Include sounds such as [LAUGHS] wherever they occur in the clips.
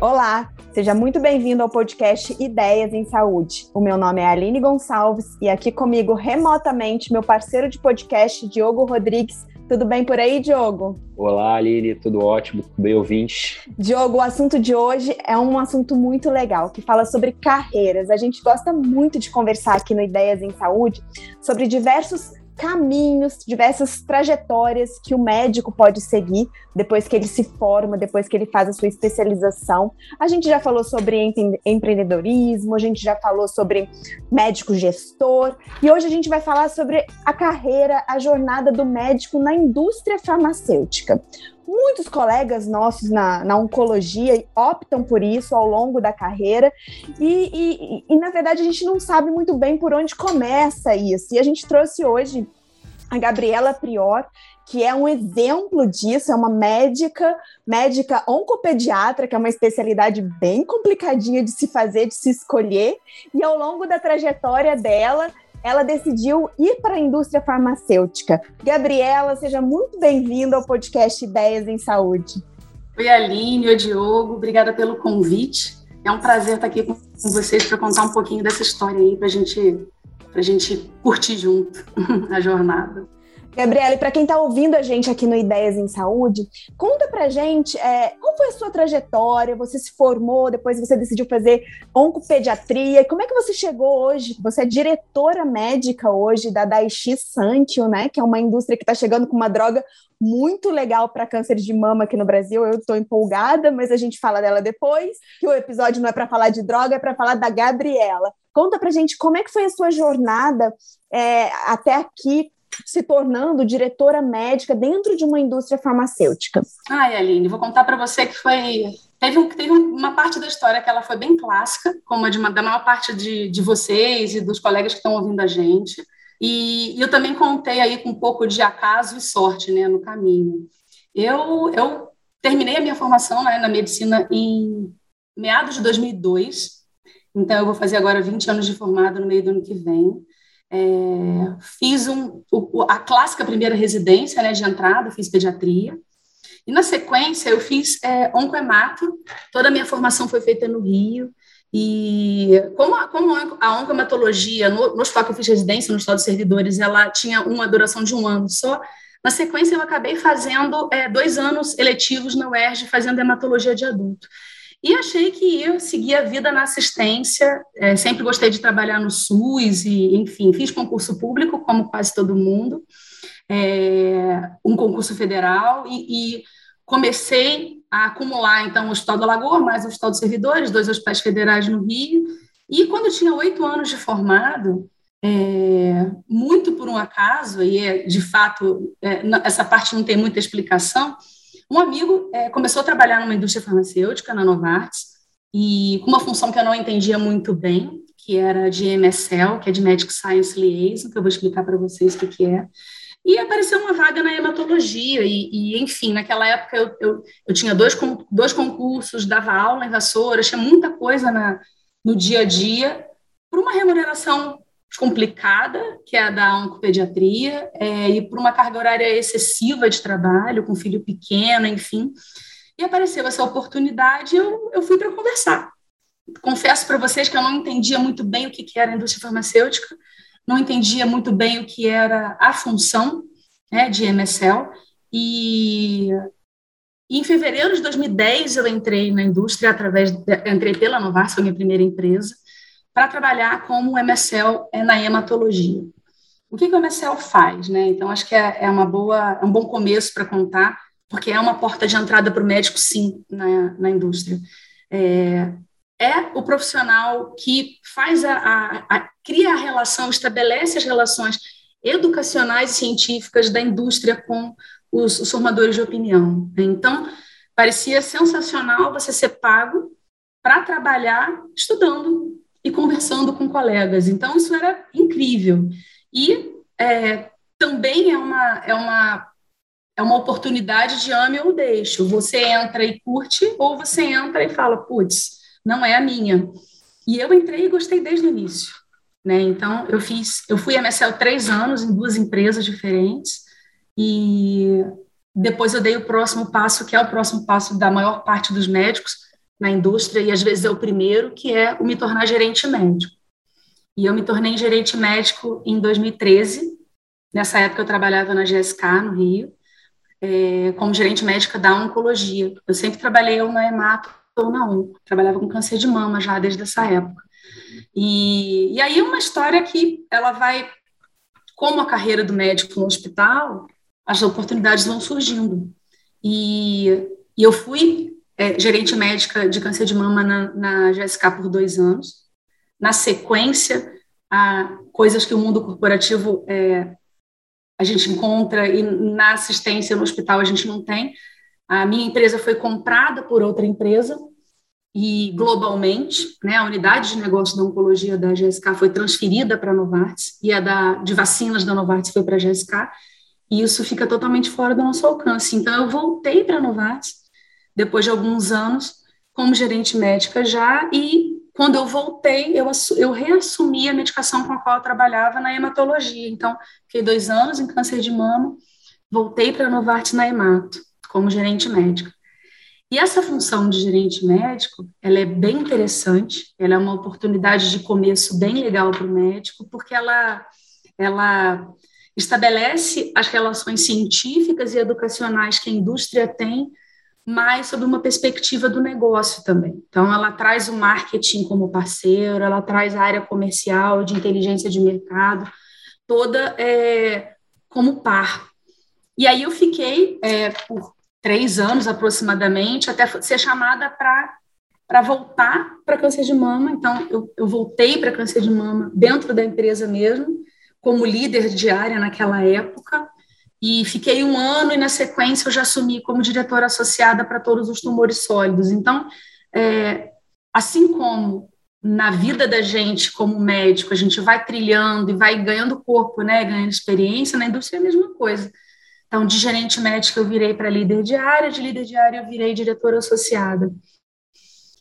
Olá, seja muito bem-vindo ao podcast Ideias em Saúde. O meu nome é Aline Gonçalves e aqui comigo remotamente meu parceiro de podcast, Diogo Rodrigues. Tudo bem por aí, Diogo? Olá, Aline, tudo ótimo, tudo bem, ouvinte? Diogo, o assunto de hoje é um assunto muito legal, que fala sobre carreiras. A gente gosta muito de conversar aqui no Ideias em Saúde sobre diversos caminhos, diversas trajetórias que o médico pode seguir depois que ele se forma, depois que ele faz a sua especialização. A gente já falou sobre empreendedorismo, a gente já falou sobre médico gestor, e hoje a gente vai falar sobre a carreira, a jornada do médico na indústria farmacêutica. Muitos colegas nossos na, na oncologia optam por isso ao longo da carreira, e, e, e, na verdade a gente não sabe muito bem por onde começa isso. E a gente trouxe hoje a Gabriela Prior, que é um exemplo disso, é uma médica, médica oncopediatra, que é uma especialidade bem complicadinha de se fazer, de se escolher, e ao longo da trajetória dela, ela decidiu ir para a indústria farmacêutica. Gabriela, seja muito bem-vinda ao podcast Ideias em Saúde. Oi, Aline, oi, Diogo, obrigada pelo convite. É um prazer estar aqui com vocês para contar um pouquinho dessa história aí, para gente, a gente curtir junto [LAUGHS] a jornada. Gabriela, para quem está ouvindo a gente aqui no Ideias em Saúde, conta para gente é, qual foi a sua trajetória, você se formou, depois você decidiu fazer oncopediatria, como é que você chegou hoje? Você é diretora médica hoje da Daiichi Sankyo, né, que é uma indústria que está chegando com uma droga muito legal para câncer de mama aqui no Brasil. Eu estou empolgada, mas a gente fala dela depois. Que o episódio não é para falar de droga, é para falar da Gabriela. Conta para gente como é que foi a sua jornada é, até aqui se tornando diretora médica dentro de uma indústria farmacêutica? Ai, Aline, vou contar para você que foi. Teve, um, teve uma parte da história que ela foi bem clássica, como a de uma, da maior parte de, de vocês e dos colegas que estão ouvindo a gente. E, e eu também contei aí com um pouco de acaso e sorte né, no caminho. Eu, eu terminei a minha formação né, na medicina em meados de 2002, então eu vou fazer agora 20 anos de formado no meio do ano que vem. É, fiz um, o, a clássica primeira residência né, de entrada, fiz pediatria. E na sequência eu fiz é, oncoemato, toda a minha formação foi feita no Rio. E como a, como a oncomatologia, no, no hospital que eu fiz residência, no Estado dos Servidores, ela tinha uma duração de um ano só, na sequência eu acabei fazendo é, dois anos eletivos na UERJ, fazendo hematologia de adulto. E achei que ia seguir a vida na assistência. É, sempre gostei de trabalhar no SUS e, enfim, fiz concurso público, como quase todo mundo, é, um concurso federal e, e, comecei a acumular, então, o Hospital da Lagoa, mais o Hospital dos Servidores, dois hospitais federais no Rio. E quando eu tinha oito anos de formado, é, muito por um acaso, e é, de fato, é, essa parte não tem muita explicação, um amigo é, começou a trabalhar numa indústria farmacêutica, na Novartis, e com uma função que eu não entendia muito bem, que era de MSL, que é de Medical Science Liaison, que eu vou explicar para vocês o que, é. E apareceu uma vaga na hematologia, e, e enfim, naquela época eu, eu, eu, tinha dois, dois concursos, dava aula em Vassoura, tinha muita coisa na, no dia a dia, por uma remuneração complicada, que é a da oncopediatria, é, e por uma carga horária excessiva de trabalho, com filho pequeno, enfim. E apareceu essa oportunidade, eu, eu fui para conversar. Confesso para vocês que eu não entendia muito bem o que, que era a indústria farmacêutica, não entendia muito bem o que era a função né, de MSL, e, e em fevereiro de 2010 eu entrei na indústria através, de, entrei pela Novartis, foi minha primeira empresa, para trabalhar como MSL é na hematologia. O que, que o MSL faz? Né? Então, acho que é, é, uma boa, é um bom começo para contar, porque é uma porta de entrada para o médico, sim, na, na indústria. É, é o profissional que faz a, a, a, cria a relação, estabelece as relações educacionais e científicas da indústria com os, os formadores de opinião. Então, parecia sensacional você ser pago para trabalhar estudando e conversando com colegas. Então, isso era incrível. E é, também é uma, é, uma, é uma oportunidade de ame ou deixo. Você entra e curte, ou você entra e fala, putz, não é a minha. E eu entrei e gostei desde o início. né? Então, eu fiz, eu fui MSL três anos em duas empresas diferentes e depois eu dei o próximo passo, que é o próximo passo da maior parte dos médicos na indústria e às vezes é o primeiro, que é o me tornar gerente médico. E eu me tornei gerente médico em 2013. Nessa época eu trabalhava na GSK no Rio, é, como gerente médica da oncologia. Eu sempre trabalhei ou na hemato ou na onco. Trabalhava com câncer de mama já desde essa época. E, e aí uma história que ela vai, como a carreira do médico no hospital, as oportunidades vão surgindo. E, e eu fui é, gerente médica de câncer de mama na, na GSK por dois anos. Na sequência, a coisas que o mundo corporativo é, a gente encontra e na assistência no hospital a gente não tem. A minha empresa foi comprada por outra empresa e globalmente, né, a unidade de negócio da oncologia da GSK foi transferida para a Novartis e a da, de vacinas da Novartis foi para a GSK, e isso fica totalmente fora do nosso alcance. Então, eu voltei para a Novartis, depois de alguns anos, como gerente médica já, e quando eu voltei, eu, eu reassumi a medicação com a qual eu trabalhava na hematologia. Então, fiquei dois anos em câncer de mama, voltei para a Novartis na hemato, como gerente médica. E essa função de gerente médico, ela é bem interessante, ela é uma oportunidade de começo bem legal para o médico, porque ela, ela estabelece as relações científicas e educacionais que a indústria tem, mas sob uma perspectiva do negócio também. Então, ela traz o marketing como parceiro, ela traz a área comercial, de inteligência de mercado, toda é, como par. E aí eu fiquei é, por três anos aproximadamente, até ser chamada para voltar para câncer de mama. Então, eu, eu voltei para câncer de mama dentro da empresa mesmo, como líder de área naquela época, e fiquei um ano e, na sequência, eu já assumi como diretora associada para todos os tumores sólidos. Então, é, assim como na vida da gente como médico, a gente vai trilhando e vai ganhando corpo, né, ganhando experiência, na indústria é a mesma coisa. Então, de gerente médico eu virei para líder de área, de líder de área eu virei diretora associada.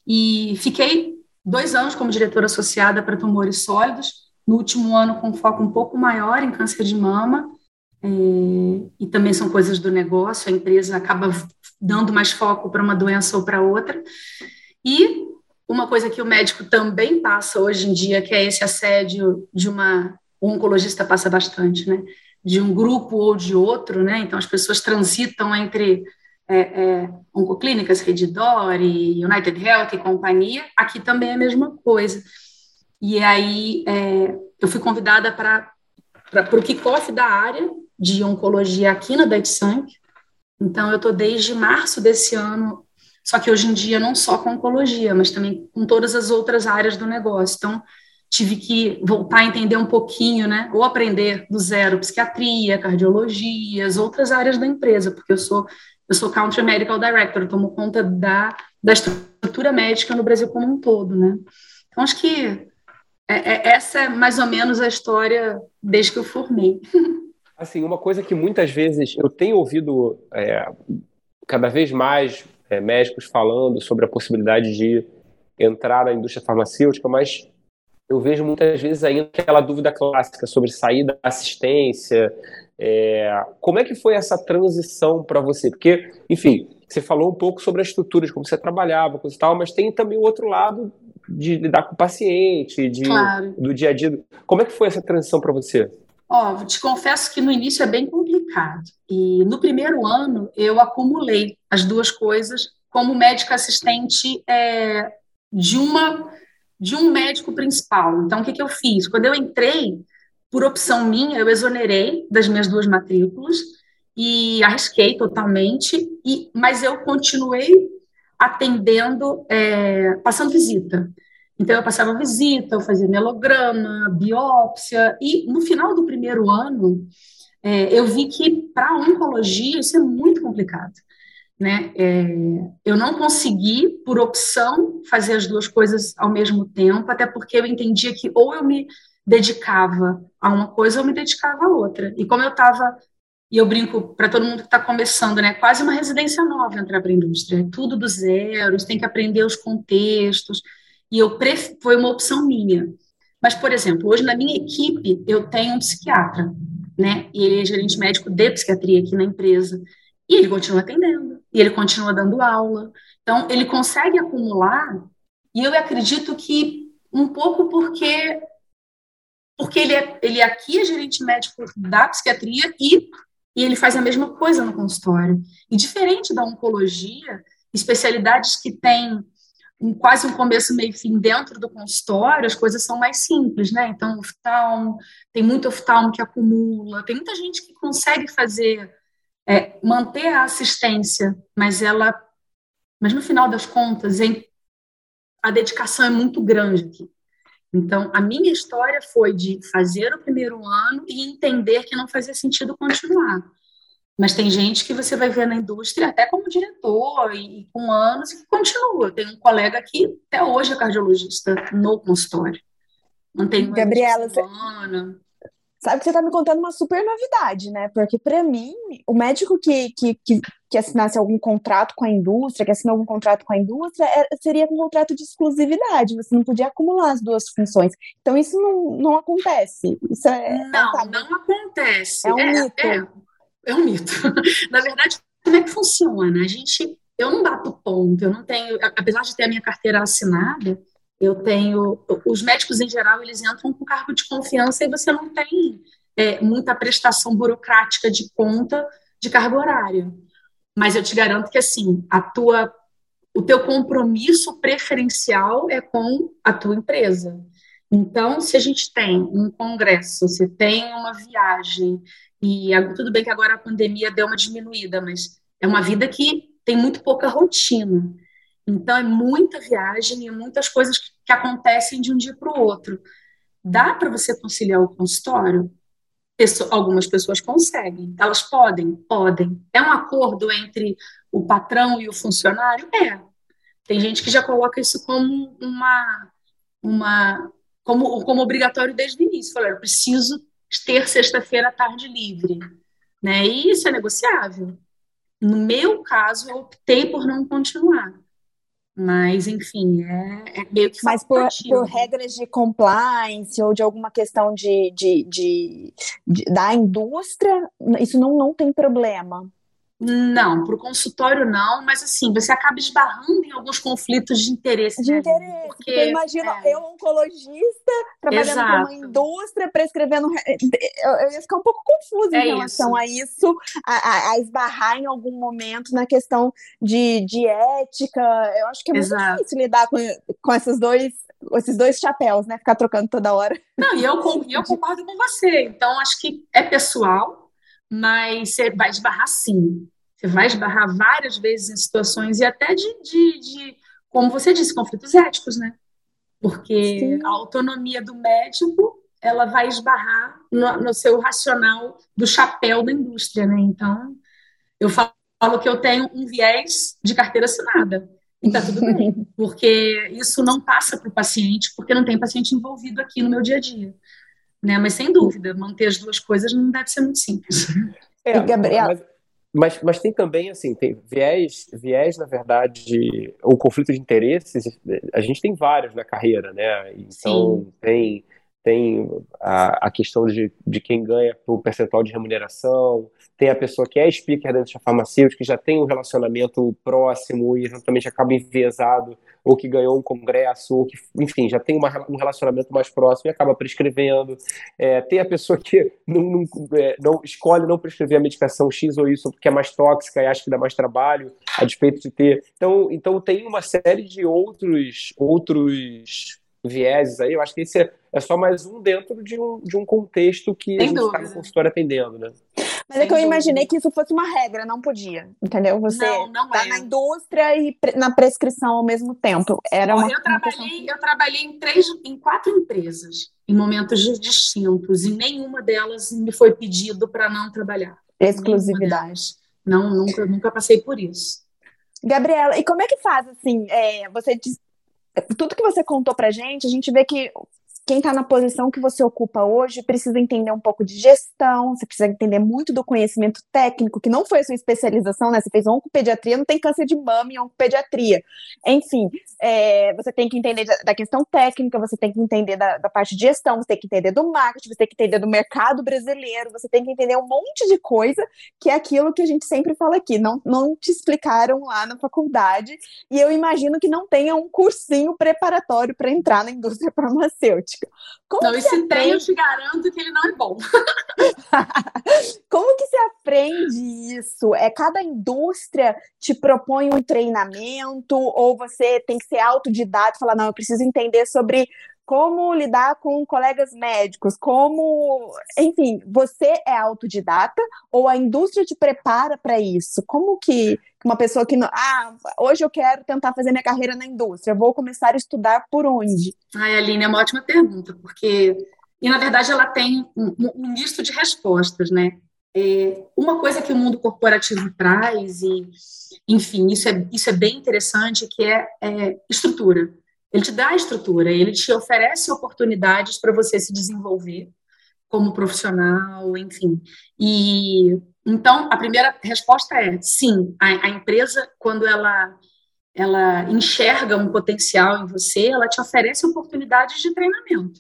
E fiquei dois anos como diretora associada para tumores sólidos, no último ano com foco um pouco maior em câncer de mama, é, e também são coisas do negócio, a empresa acaba dando mais foco para uma doença ou para outra. E uma coisa que o médico também passa hoje em dia, que é esse assédio de uma. O oncologista passa bastante, né? de um grupo ou de outro, né? Então as pessoas transitam entre é, é, oncoclínicas, Redditor, United Health e companhia. Aqui também é a mesma coisa. E aí é, eu fui convidada para para o kickoff da área de oncologia aqui na DETSANC. Então eu estou desde março desse ano, só que hoje em dia não só com oncologia, mas também com todas as outras áreas do negócio. Então tive que voltar a entender um pouquinho, né, ou aprender do zero psiquiatria, cardiologia, as outras áreas da empresa, porque eu sou eu sou country medical director, tomo conta da, da estrutura médica no Brasil como um todo, né? Então acho que é, é, essa é mais ou menos a história desde que eu formei. [LAUGHS] Assim, uma coisa que muitas vezes eu tenho ouvido é, cada vez mais é, médicos falando sobre a possibilidade de entrar na indústria farmacêutica, mas eu vejo muitas vezes ainda aquela dúvida clássica sobre saída da assistência. É, como é que foi essa transição para você? Porque, enfim, você falou um pouco sobre a estrutura de como você trabalhava, coisa e tal, mas tem também o outro lado de lidar com o paciente, de, claro. do dia a dia. Como é que foi essa transição para você? Ó, te confesso que no início é bem complicado. E no primeiro ano eu acumulei as duas coisas como médica assistente é, de uma de um médico principal. Então, o que, que eu fiz? Quando eu entrei, por opção minha, eu exonerei das minhas duas matrículas e arrisquei totalmente, e, mas eu continuei atendendo, é, passando visita. Então, eu passava visita, eu fazia melograma, biópsia, e no final do primeiro ano, é, eu vi que para oncologia isso é muito complicado né? É, eu não consegui, por opção, fazer as duas coisas ao mesmo tempo, até porque eu entendia que ou eu me dedicava a uma coisa ou me dedicava a outra. E como eu estava, e eu brinco para todo mundo que está começando, né? Quase uma residência nova entrar para a indústria, é tudo do zero, você tem que aprender os contextos. E eu pref... foi uma opção minha. Mas, por exemplo, hoje na minha equipe eu tenho um psiquiatra, né? E ele é gerente médico de psiquiatria aqui na empresa. E ele continua atendendo, e ele continua dando aula. Então, ele consegue acumular, e eu acredito que um pouco porque porque ele, é, ele aqui é gerente médico da psiquiatria e, e ele faz a mesma coisa no consultório. E diferente da oncologia, especialidades que têm um, quase um começo, meio fim dentro do consultório, as coisas são mais simples, né? Então, oftalmo, tem muito oftalmo que acumula, tem muita gente que consegue fazer, é, manter a assistência, mas ela, mas no final das contas, em, a dedicação é muito grande aqui. Então, a minha história foi de fazer o primeiro ano e entender que não fazia sentido continuar. Mas tem gente que você vai ver na indústria, até como diretor, e, com anos, e que continua. Tem um colega que até hoje é cardiologista no consultório. Mantém uma Gabriela, você... Sabe que você está me contando uma super novidade, né? Porque para mim, o médico que, que, que, que, assinasse algum contrato com a indústria, que assinou algum contrato com a indústria, é, seria um contrato de exclusividade. Você não podia acumular as duas funções. Então isso não, não acontece. Isso é não, tá, não acontece. É um é, mito. É, é um mito. [LAUGHS] Na verdade, como é que funciona? A gente, eu não bato ponto. Eu não tenho, apesar de ter a minha carteira assinada eu tenho. Os médicos, em geral, eles entram com cargo de confiança e você não tem é, muita prestação burocrática de conta de cargo horário. Mas eu te garanto que, assim, a tua, o teu compromisso preferencial é com a tua empresa. Então, se a gente tem um congresso, se tem uma viagem, e tudo bem que agora a pandemia deu uma diminuída, mas é uma vida que tem muito pouca rotina. Então, é muita viagem e muitas coisas que, que acontecem de um dia para o outro. Dá para você conciliar o consultório? Pessoa, algumas pessoas conseguem. Elas podem? Podem. É um acordo entre o patrão e o funcionário? É. Tem gente que já coloca isso como uma. uma como, como obrigatório desde o início. Falaram, eu preciso ter sexta-feira à tarde livre. Né? E isso é negociável. No meu caso, eu optei por não continuar. Mas, enfim, é, é meio que Mas por, por, regras de compliance ou de alguma questão de, de, de, de da indústria, isso não, não tem problema. Não, para o consultório não, mas assim, você acaba esbarrando em alguns conflitos de interesse. De interesse, porque, porque imagina, é. eu, oncologista, trabalhando com uma indústria, prescrevendo. Eu, eu, ia ficar um pouco confusa é em relação isso. a isso, a, a, a, esbarrar em algum momento na questão de, de ética. Eu acho que é muito Exato. difícil lidar com, com esses dois esses dois chapéus, né? Ficar trocando toda hora. Não, e eu, [LAUGHS] eu concordo com você. Então, acho que é pessoal, mas você vai esbarrar sim. Você vai esbarrar várias vezes em situações e até de, de, de como você disse, conflitos éticos, né? Porque sim. a autonomia do médico ela vai esbarrar no, no, seu racional do chapéu da indústria, né? Então, eu falo que eu tenho um viés de carteira assinada. E tá tudo bem, [LAUGHS] porque isso não passa para o paciente, porque não tem paciente envolvido aqui no meu dia a dia né? Mas sem dúvida, manter as duas coisas não deve ser muito simples. É, Gabriel. Mas, mas, mas, tem também, assim, tem viés, viés, na verdade, o conflito de interesses, a gente tem vários na carreira, né? Então, Sim. tem tem a, a questão de, de quem ganha por percentual de remuneração, tem a pessoa que é speaker da indústria farmacêutica, que já tem um relacionamento próximo e exatamente acaba enviesado, ou que ganhou um congresso, ou que, enfim, já tem uma, um relacionamento mais próximo e acaba prescrevendo. É, tem a pessoa que não, não, é, não, escolhe não prescrever a medicação X ou Y porque é mais tóxica e acha que dá mais trabalho, a despeito de ter. Então, então tem uma série de outros, outros vieses aí, eu acho que esse é, é só mais um dentro de um, de um contexto que Sem a gente está no consultório atendendo, né? Mas Sem é que eu dúvida. imaginei que isso fosse uma regra, não podia, entendeu? Você não, não tá é. na indústria e na prescrição ao mesmo tempo. Era uma, eu, trabalhei, eu trabalhei em três, em quatro empresas, em momentos distintos, e nenhuma delas me foi pedido para não trabalhar. Exclusividade. Não, nunca, nunca passei por isso. Gabriela, e como é que faz assim? É, você diz, tudo que você contou pra gente, a gente vê que quem está na posição que você ocupa hoje precisa entender um pouco de gestão, você precisa entender muito do conhecimento técnico, que não foi a sua especialização, né? Você fez oncopediatria, não tem câncer de mama em oncopediatria. Enfim, é, você tem que entender da questão técnica, você tem que entender da, da, parte de gestão, você tem que entender do marketing, você tem que entender do mercado brasileiro, você tem que entender um monte de coisa, que é aquilo que a gente sempre fala aqui, não, não te explicaram lá na faculdade, e eu imagino que não tenha um cursinho preparatório para entrar na indústria [LAUGHS] farmacêutica. Como não, esse tem, eu te garanto que ele não é bom. [LAUGHS] Como que se aprende isso? É cada indústria te propõe um treinamento ou você tem que ser autodidata e falar, não, eu preciso entender sobre como lidar com colegas médicos, como, enfim, você é autodidata ou a indústria te prepara para isso? Como que uma pessoa que, ah, hoje eu quero tentar fazer minha carreira na indústria, vou começar a estudar por onde? Ai, Aline, é uma ótima pergunta, porque, e na verdade ela tem um, um misto de respostas, né? É, uma coisa que o mundo corporativo traz, e, enfim, isso é, isso é bem interessante, que é, é estrutura. Ele te dá estrutura, ele te oferece oportunidades para você se desenvolver como profissional, enfim. E então a primeira resposta é sim. A, a empresa quando ela ela enxerga um potencial em você, ela te oferece oportunidades de treinamento.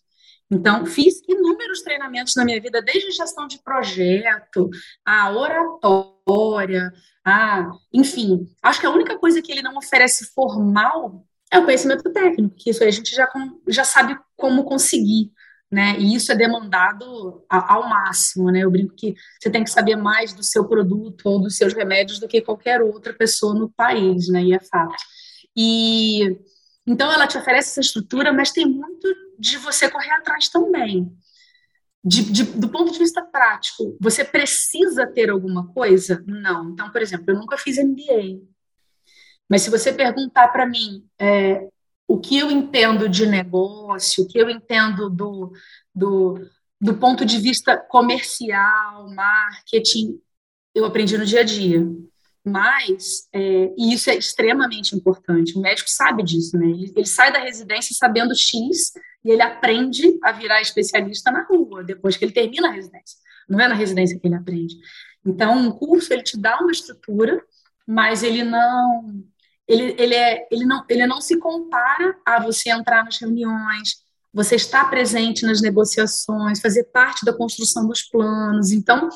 Então, fiz inúmeros treinamentos na minha vida, desde gestão de projeto, a oratória, a, enfim. Acho que a única coisa que ele não oferece formal é o conhecimento técnico, que isso a gente já, já sabe como conseguir, né? E isso é demandado ao máximo, né? Eu brinco que você tem que saber mais do seu produto ou dos seus remédios do que qualquer outra pessoa no país, né? E é fato. E então ela te oferece essa estrutura, mas tem muito de você correr atrás também. De, de, do ponto de vista prático, você precisa ter alguma coisa? Não. Então, por exemplo, eu nunca fiz MBA, mas se você perguntar para mim é, o que eu entendo de negócio, o que eu entendo do, do, do ponto de vista comercial, marketing, eu aprendi no dia a dia. Mas, é, e isso é extremamente importante, o médico sabe disso, né? Ele, ele, sai da residência sabendo X e ele aprende a virar especialista na rua, depois que ele termina a residência. Não é na residência que ele aprende. Então, um curso, ele te dá uma estrutura, mas ele não ele, ele, é, ele, não, ele não se compara a você entrar nas reuniões, você estar presente nas negociações, fazer parte da construção dos planos. Então,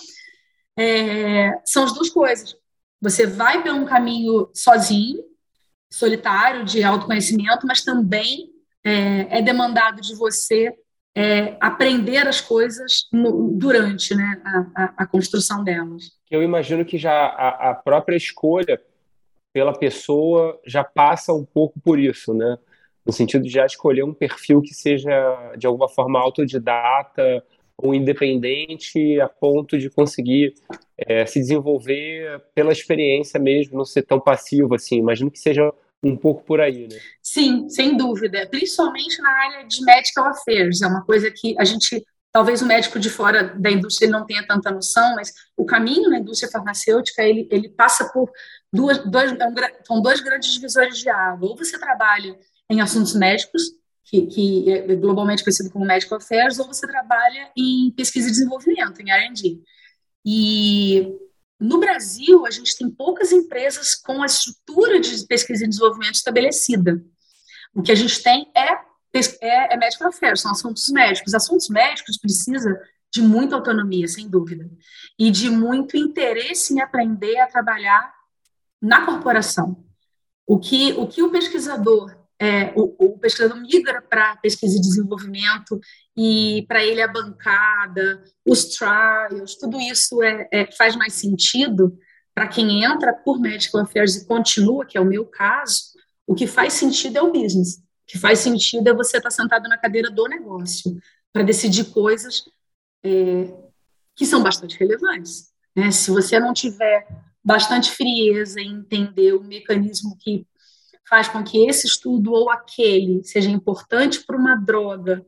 é, são as duas coisas. Você vai por um caminho sozinho, solitário, de autoconhecimento, mas também é, é demandado de você é, aprender as coisas no, durante né, a, a, a, construção delas. Eu imagino que já a, a própria escolha pela pessoa já passa um pouco por isso, né? No sentido de já escolher um perfil que seja de alguma forma autodidata ou independente a ponto de conseguir é, se desenvolver pela experiência mesmo, não ser tão passivo assim. Imagino que seja um pouco por aí, né? Sim, sem dúvida. Principalmente na área de medical affairs, é uma coisa que a gente talvez o médico de fora da indústria não tenha tanta noção, mas o caminho na indústria farmacêutica ele, ele passa por duas, dois, é são dois grandes divisores de água. Ou você trabalha em assuntos médicos, que, que é globalmente conhecido como Medical Affairs, ou você trabalha em pesquisa e desenvolvimento, em R&D. E no Brasil, a gente tem poucas empresas com a estrutura de pesquisa e desenvolvimento estabelecida. O que a gente tem é é, é medical affairs, são assuntos médicos. Assuntos médicos precisa de muita autonomia, sem dúvida, e de muito interesse em aprender a trabalhar na corporação. O que o, que o pesquisador, é, o, o pesquisador migra para pesquisa e desenvolvimento e para ele a bancada, os trials, tudo isso é, é faz mais sentido para quem entra por medical affairs e continua, que é o meu caso. O que faz sentido é o business que faz sentido é você estar sentado na cadeira do negócio para decidir coisas é, que são bastante relevantes. Né? Se você não tiver bastante frieza em entender o mecanismo que faz com que esse estudo ou aquele seja importante para uma droga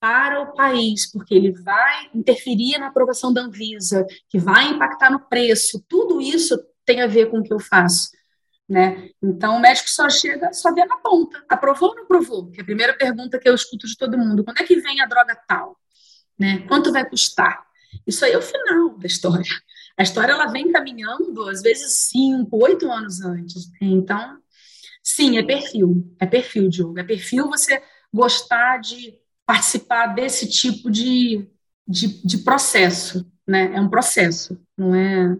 para o país, porque ele vai interferir na aprovação da Anvisa, que vai impactar no preço, tudo isso tem a ver com o que eu faço. né? Então o médico só chega, só vê na ponta, aprovou ou não aprovou? Que é a primeira pergunta que eu escuto de todo mundo. Quando é que vem a droga tal? Né? Quanto vai custar? Isso aí é o final da história. A história ela vem caminhando, às vezes, cinco, oito anos antes. Então, sim, é perfil. É perfil, Diogo. É perfil você gostar de participar desse tipo de, de, de processo. Né? É um processo, não é,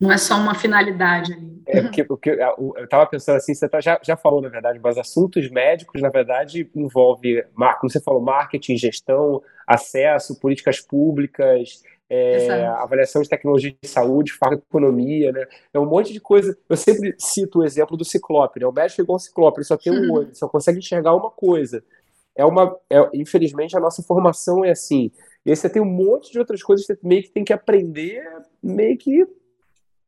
não é só uma finalidade ali. É porque, porque eu estava pensando assim, você tá, já, já falou, na verdade, mas assuntos médicos, na verdade, envolve, como você falou, marketing, gestão, acesso, políticas públicas, é, avaliação de tecnologia de saúde, farmacoeconomia, né? É um monte de coisa. Eu sempre cito o exemplo do ciclope, né? O médico é igual um ciclope, ele só tem um olho, só consegue enxergar uma coisa. É uma, é, infelizmente, a nossa formação é assim. E aí você tem um monte de outras coisas que você meio que tem que aprender, meio que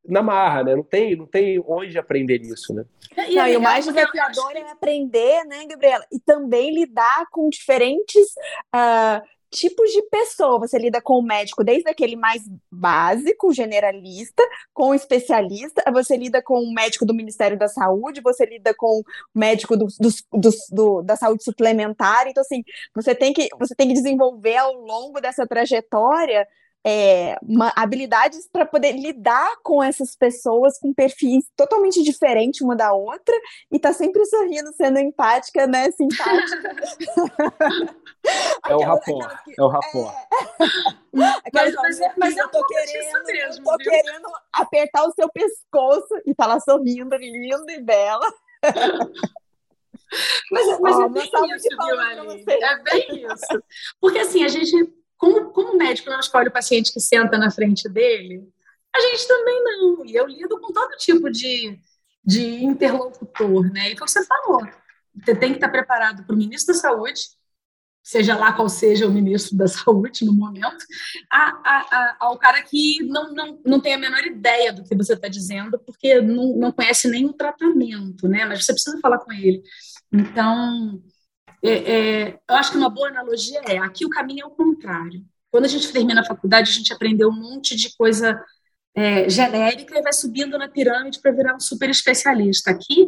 na marra, né? Não tem, não tem onde aprender isso, né? E, não, e o mais desafiador é aprender, né, Gabriela? E também lidar com diferentes uh, tipos de pessoa. Você lida com o médico desde aquele mais básico, generalista, com o especialista, você lida com o médico do Ministério da Saúde, você lida com o médico do, do, do, da saúde suplementar. Então, assim, você tem que, você tem que desenvolver ao longo dessa trajetória é, uma, habilidades para poder lidar com essas pessoas com perfis totalmente diferentes uma da outra e tá sempre sorrindo, sendo empática, né? Simpática. é o rapor, é o rapor. É... mas, mas, é, mas eu tô querendo, mesmo, eu tô viu? querendo apertar o seu pescoço e falar sorrindo, lindo e bela. Mas, mas oh, é bem isso, viu, É bem isso. Porque assim, a gente como, como o médico não escolhe o paciente que senta na frente dele, a gente também não. E eu lido com todo tipo de, de interlocutor, né? E você falou. Você tem que estar preparado para o ministro da Saúde, seja lá qual seja o ministro da Saúde no momento, a, a, a, ao cara que não, não, não tem a menor ideia do que você está dizendo, porque não, não conhece nem o tratamento, né? Mas você precisa falar com ele. Então, é, é, eu acho que uma boa analogia é aqui o caminho é o contrário. Quando a gente termina a faculdade, a gente aprendeu um monte de coisa é, genérica e vai subindo na pirâmide para virar um super especialista. Aqui,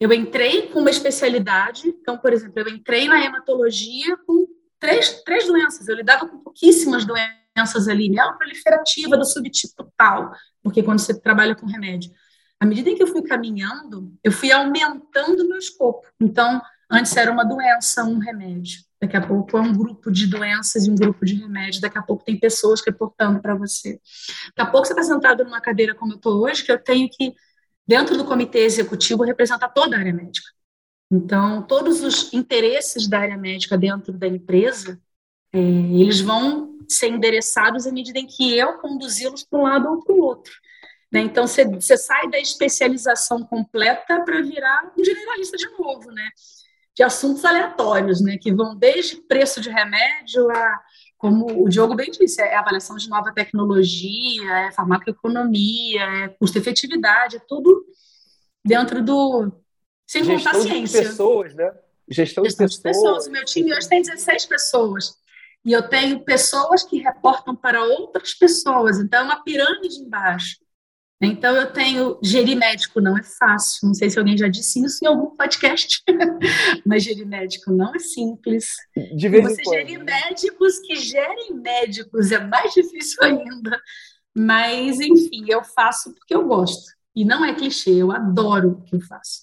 eu entrei com uma especialidade, então, por exemplo, eu entrei na hematologia com três, três doenças, eu lidava com pouquíssimas doenças ali, miela proliferativa do subtipo tal, porque quando você trabalha com remédio. À medida em que eu fui caminhando, eu fui aumentando o meu escopo. Então, Antes era uma doença, um remédio. Daqui a pouco é um grupo de doenças e um grupo de remédios. Daqui a pouco tem pessoas reportando para você. Daqui a pouco você está sentado numa cadeira como eu estou hoje, que eu tenho que, dentro do comitê executivo, representar toda a área médica. Então, todos os interesses da área médica dentro da empresa, é, eles vão ser endereçados à medida em que eu conduzi-los para um lado ou para o outro. Né? Então, você, sai da especialização completa para virar um generalista de novo, né? De assuntos aleatórios, né, que vão desde preço de remédio a, como o Diogo bem disse, é avaliação de nova tecnologia, é farmacoeconomia, é custo-efetividade, é tudo dentro do. Sem Gestão contar ciência. De pessoas, né? Gestão, Gestão de, pessoas. de pessoas. O meu time hoje tem 16 pessoas. E eu tenho pessoas que reportam para outras pessoas. Então, é uma pirâmide embaixo. Então, eu tenho. Gerir médico não é fácil. Não sei se alguém já disse isso em algum podcast, [LAUGHS] mas gerir médico não é simples. De vez Você gerir médicos que gerem médicos é mais difícil [LAUGHS] ainda. Mas, enfim, eu faço porque eu gosto. E não é clichê, eu adoro o que eu faço.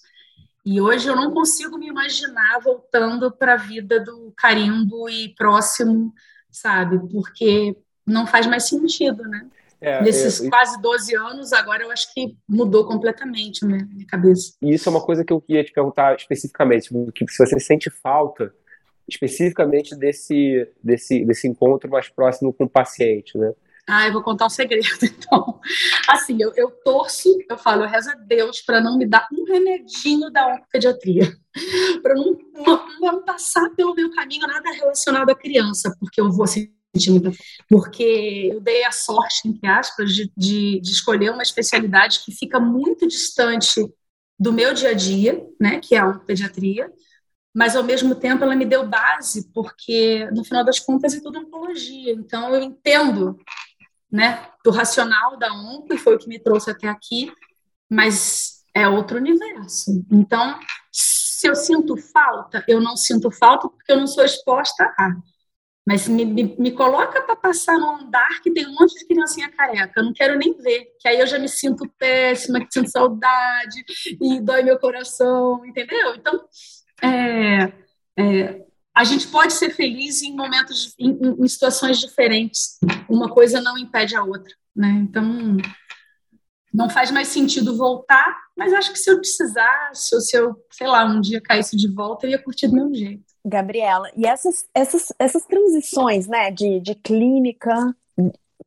E hoje eu não consigo me imaginar voltando para a vida do carimbo e próximo, sabe? Porque não faz mais sentido, né? É, Nesses é, quase 12 anos, agora eu acho que mudou completamente a minha, minha cabeça. E isso é uma coisa que eu queria te perguntar especificamente, que se você sente falta especificamente desse, desse, desse encontro mais próximo com o paciente, né? Ah, eu vou contar um segredo, [LAUGHS] então. Assim, eu, eu torço, eu falo, eu rezo a Deus para não me dar um remedinho da oncopediatria, [LAUGHS] para não, não, não, passar pelo meu caminho nada relacionado à criança, porque eu vou assim, porque eu dei a sorte, entre aspas, de, de, de, escolher uma especialidade que fica muito distante do meu dia a dia, né, que é a pediatria, mas ao mesmo tempo ela me deu base, porque no final das contas é tudo oncologia, então eu entendo, né, do racional da onco, foi o que me trouxe até aqui, mas é outro universo. Então, se eu sinto falta, eu não sinto falta porque eu não sou exposta a. Mas me, me, me coloca para passar num andar que tem um monte de criancinha careca. Eu não quero nem ver, que aí eu já me sinto péssima, que sinto saudade e dói meu coração, entendeu? Então, é, é, a gente pode ser feliz em momentos, em, em, situações diferentes. Uma coisa não impede a outra, né? Então, não faz mais sentido voltar, mas acho que se eu precisasse, ou se eu, sei lá, um dia caísse de volta, eu ia curtir do mesmo jeito. Gabriela, e essas, essas, essas transições né, de, de clínica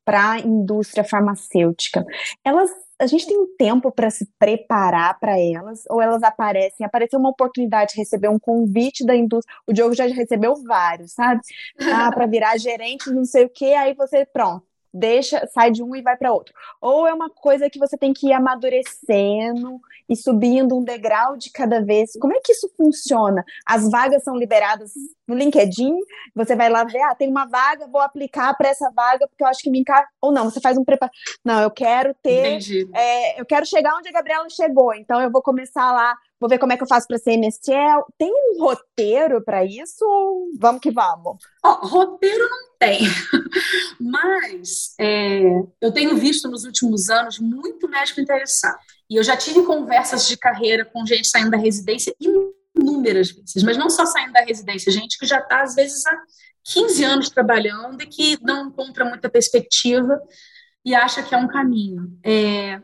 para a indústria farmacêutica, elas a gente tem um tempo para se preparar para elas, ou elas aparecem? Apareceu uma oportunidade de receber um convite da indústria. O Diogo já recebeu vários, sabe? Ah, para virar gerente, não sei o quê, aí você, pronto, deixa, sai de um e vai para outro. Ou é uma coisa que você tem que ir amadurecendo e subindo um degrau de cada vez. Como é que isso funciona? As vagas são liberadas no LinkedIn, você vai lá ver, ah, tem uma vaga, vou aplicar para essa vaga porque eu acho que me encaixa. Ou não, você faz um preparo. Não, eu quero ter. É, eu quero chegar onde a Gabriela chegou, então eu vou começar lá vou ver como é que eu faço para ser MSTL. Tem um roteiro para isso ou vamos que vamos? Oh, roteiro não tem, [LAUGHS] mas é, eu tenho visto nos últimos anos muito médico interessado. E eu já tive conversas de carreira com gente saindo da residência inúmeras vezes, mas não só saindo da residência, gente que já está, às vezes, há 15 anos trabalhando e que não encontra muita perspectiva e acha que é um caminho. É,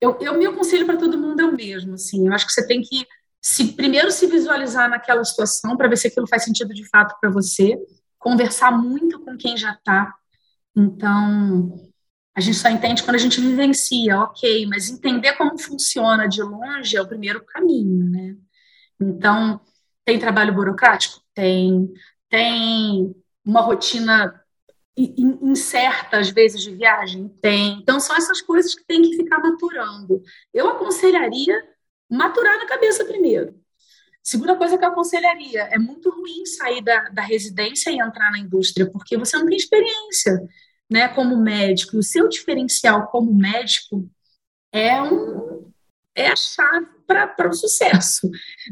eu, eu meu conselho para todo mundo é o mesmo, assim, eu acho que você tem que se primeiro se visualizar naquela situação para ver se aquilo faz sentido de fato para você, conversar muito com quem já está. Então, a gente só entende quando a gente vivencia, ok, mas entender como funciona de longe é o primeiro caminho, né? Então, tem trabalho burocrático? Tem. Tem uma rotina incerta, às vezes, de viagem? Tem. Então, são essas coisas que tem que ficar maturando. Eu aconselharia maturar na cabeça primeiro. Segunda coisa que eu aconselharia, é muito ruim sair da, da residência e entrar na indústria, porque você não tem experiência né, como médico. E o seu diferencial como médico é, um, é a chave para o sucesso.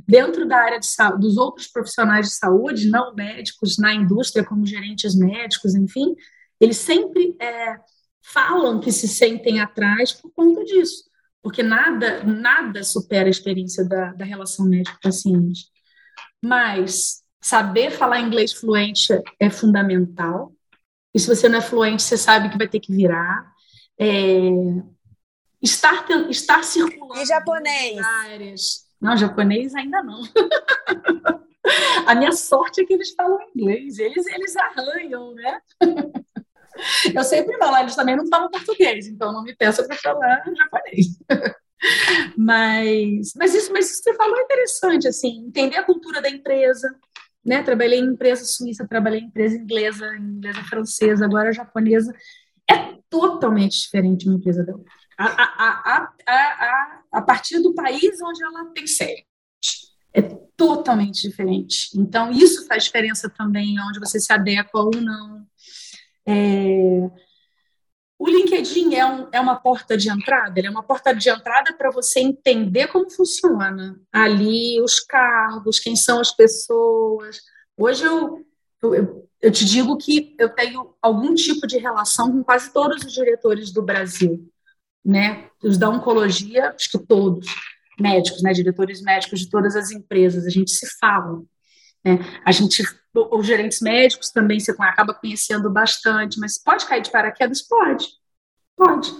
Dentro da área de saúde, dos outros profissionais de saúde, não médicos, na indústria, como gerentes médicos, enfim, eles sempre é, falam que se sentem atrás por conta disso, porque nada, nada supera a experiência da, da relação médico-paciente. Mas saber falar inglês fluente é fundamental. E se você não é fluente, você sabe que vai ter que virar. É, estar, estar circulando. E japonês? Áreas. Não, japonês ainda não. [LAUGHS] A minha sorte é que eles falam inglês, eles, eles arranham, né? [LAUGHS] Eu sempre falo, eles também não falam português, então não me peça para falar japonês. [LAUGHS] Mas, mas, isso, mas isso que você falou é interessante, assim, entender a cultura da empresa, né? Trabalhei em empresa suíça, trabalhei em empresa inglesa, inglesa francesa, agora japonesa. É totalmente diferente uma empresa da outra a, a, a, a, partir do país onde ela tem sede. É totalmente diferente. Então, isso faz diferença também, onde você se adequa ou não. É... O LinkedIn é, um, é, uma porta de entrada, ele é uma porta de entrada para você entender como funciona ali os cargos, quem são as pessoas. Hoje eu, eu, eu te digo que eu tenho algum tipo de relação com quase todos os diretores do Brasil né? Os da oncologia, acho que todos, médicos, né? Diretores médicos de todas as empresas, a gente se fala. Né? A gente, os gerentes médicos também você acaba conhecendo bastante, mas pode cair de paraquedas? Pode, pode.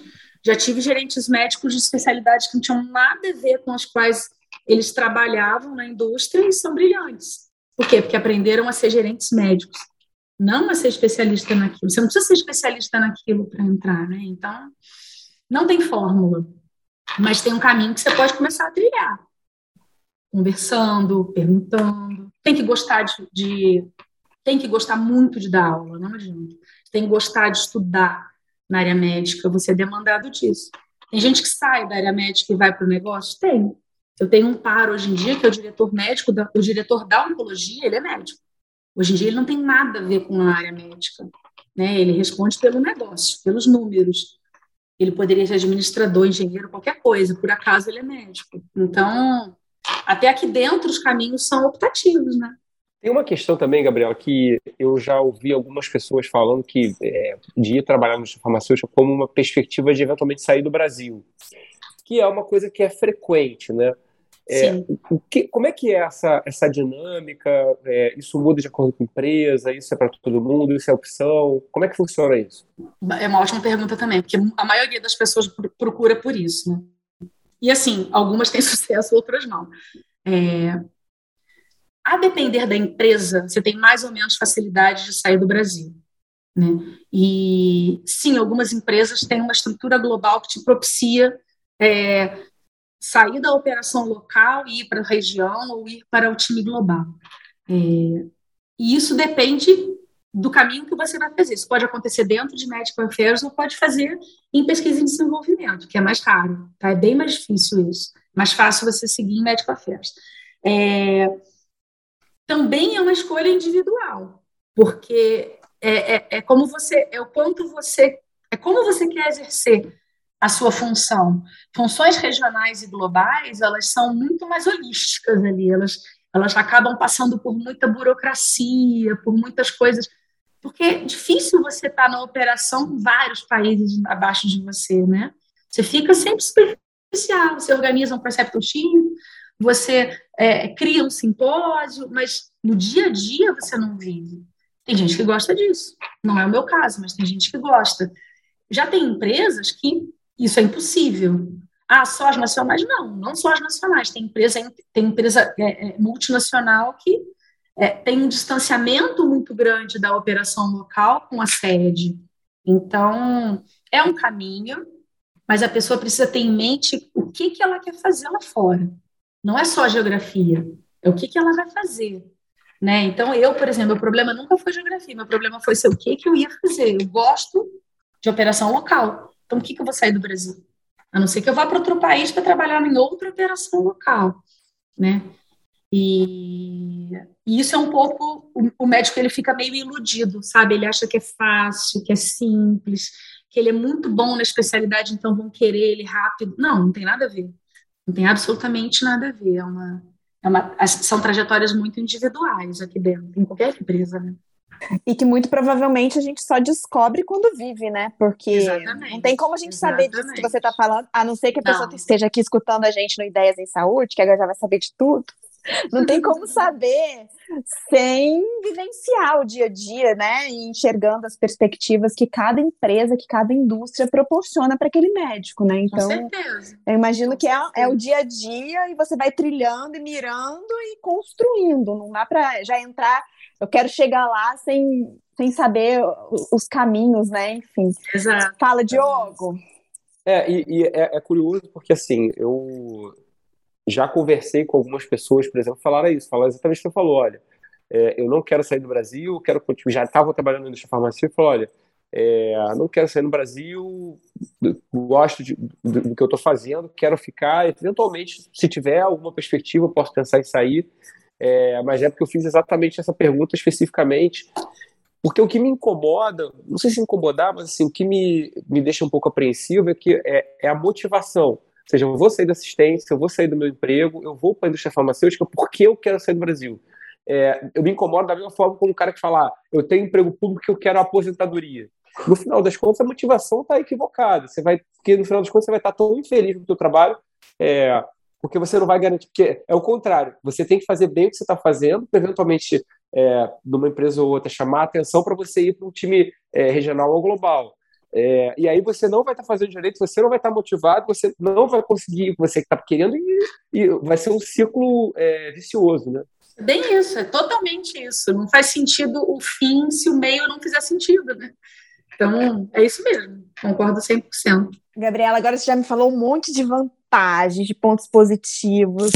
Já tive gerentes médicos de especialidades que não tinham nada a ver com as quais eles trabalhavam na indústria e são brilhantes. Por quê? Porque aprenderam a ser gerentes médicos, não a ser especialista naquilo. Você não precisa ser especialista naquilo para entrar, né? Então, não tem fórmula, mas tem um caminho que você pode começar a trilhar. Conversando, perguntando. Tem que gostar de, de tem que gostar muito de dar aula, não adianta. Tem que gostar de estudar na área médica, você é demandado disso. Tem gente que sai da área médica e vai para o negócio? Tem. Eu tenho um par hoje em dia, que é o diretor médico, da, o diretor da oncologia, ele é médico. Hoje em dia ele não tem nada a ver com a área médica. Né? Ele responde pelo negócio, pelos números. Ele poderia ser administrador, engenheiro, qualquer coisa, por acaso ele é médico. Então, até aqui dentro os caminhos são optativos, né? Tem uma questão também, Gabriela, que eu já ouvi algumas pessoas falando que é, de ir trabalhar no farmacêutico como uma perspectiva de eventualmente sair do Brasil, que é uma coisa que é frequente, né? É, o que, como é que é essa, essa dinâmica? É, isso muda de acordo com a empresa? Isso é para todo mundo? Isso é opção? Como é que funciona isso? É uma ótima pergunta também, porque a maioria das pessoas procura por isso. Né? E assim, algumas têm [LAUGHS] sucesso, outras não. É, a depender da empresa, você tem mais ou menos facilidade de sair do Brasil. Né? E sim, algumas empresas têm uma estrutura global que te propicia é, sair da operação local e ir para a região ou ir para o time global. É, e isso depende do caminho que você vai fazer. Isso pode acontecer dentro de Medical Affairs ou pode fazer em pesquisa e desenvolvimento, que é mais caro, tá? É bem mais difícil isso. Mais fácil você seguir em Medical Affairs. É, também é uma escolha individual, porque é, é, é como você, é o quanto você, é como você quer exercer a sua função. Funções regionais e globais, elas são muito mais holísticas ali, elas, elas acabam passando por muita burocracia, por muitas coisas, porque é difícil você estar na operação com vários países abaixo de você, né? Você fica sempre superficial, você organiza um preceptor team, você é, cria um simpósio, mas no dia a dia você não vive. Tem gente que gosta disso, não é o meu caso, mas tem gente que gosta. Já tem empresas que isso é impossível. Ah, só as nacionais? Não, não só as nacionais. Tem empresa, tem empresa é, é, multinacional que é, tem um distanciamento muito grande da operação local com a sede. Então, é um caminho, mas a pessoa precisa ter em mente o que, que ela quer fazer lá fora. Não é só geografia, é o que, que ela vai fazer. Né? Então, eu, por exemplo, o problema nunca foi geografia, meu problema foi ser o que, que eu ia fazer. Eu gosto de operação local. Então, o que, que eu vou sair do Brasil? A não ser que eu vá para outro país para trabalhar em outra operação local, né? E, e, isso é um pouco o, o, médico ele fica meio iludido, sabe? Ele acha que é fácil, que é simples, que ele é muito bom na especialidade, então vão querer ele rápido. Não, não tem nada a ver. Não tem absolutamente nada a ver. É uma, é uma, são trajetórias muito individuais aqui dentro, em qualquer empresa, né? E que muito provavelmente a gente só descobre quando vive, né? Porque Exatamente. não tem como a gente Exatamente. saber disso que você está falando, a não ser que a pessoa não. esteja aqui escutando a gente no Ideias em Saúde, que agora já vai saber de tudo. Não tem [LAUGHS] como saber sem vivenciar o dia a dia, né? E enxergando as perspectivas que cada empresa, que cada indústria proporciona para aquele médico, né? Então, Com certeza. eu imagino que é, é, o dia a dia e você vai trilhando e mirando e construindo. Não dá para já entrar. Eu quero chegar lá sem, sem saber os caminhos, né? Enfim. Exato. Fala, Diogo. É, e, e é, é curioso porque assim, eu já conversei com algumas pessoas, por exemplo, falaram isso, falaram exatamente o que você falou, olha, é, eu não quero sair do Brasil, quero já estava trabalhando na indústria farmacêutica, falou, olha, é, não quero sair do Brasil, gosto de, do, do, que eu estou fazendo, quero ficar, eventualmente, se tiver alguma perspectiva, posso pensar em sair, é, mas é porque eu fiz exatamente essa pergunta especificamente, porque o que me incomoda, não sei se incomodar, mas assim, o que me, me deixa um pouco apreensivo é que é, é a motivação seja, eu vou sair da assistência, eu vou sair do meu emprego, eu vou para a indústria farmacêutica porque eu quero sair do Brasil. É, eu me incomodo da mesma forma como o cara que fala, ah, eu tenho emprego público que eu quero aposentadoria. No final das contas, a motivação está equivocada. Você vai, porque no final das contas você vai estar tão infeliz no seu trabalho, é, porque você não vai garantir. Porque é o contrário. Você tem que fazer bem o que você está fazendo, para eventualmente, é, numa empresa ou outra, chamar a atenção para você ir para um time é, regional ou global. É, e aí você não vai estar tá fazendo direito, você não vai estar tá motivado, você não vai conseguir você que está querendo e, e, vai ser um ciclo é, vicioso, né? Bem isso, é totalmente isso. Não faz sentido o fim se o meio não fizer sentido, né? Então, é isso mesmo, concordo 100%. Gabriela, agora você já me falou um monte de vantagens, de pontos positivos.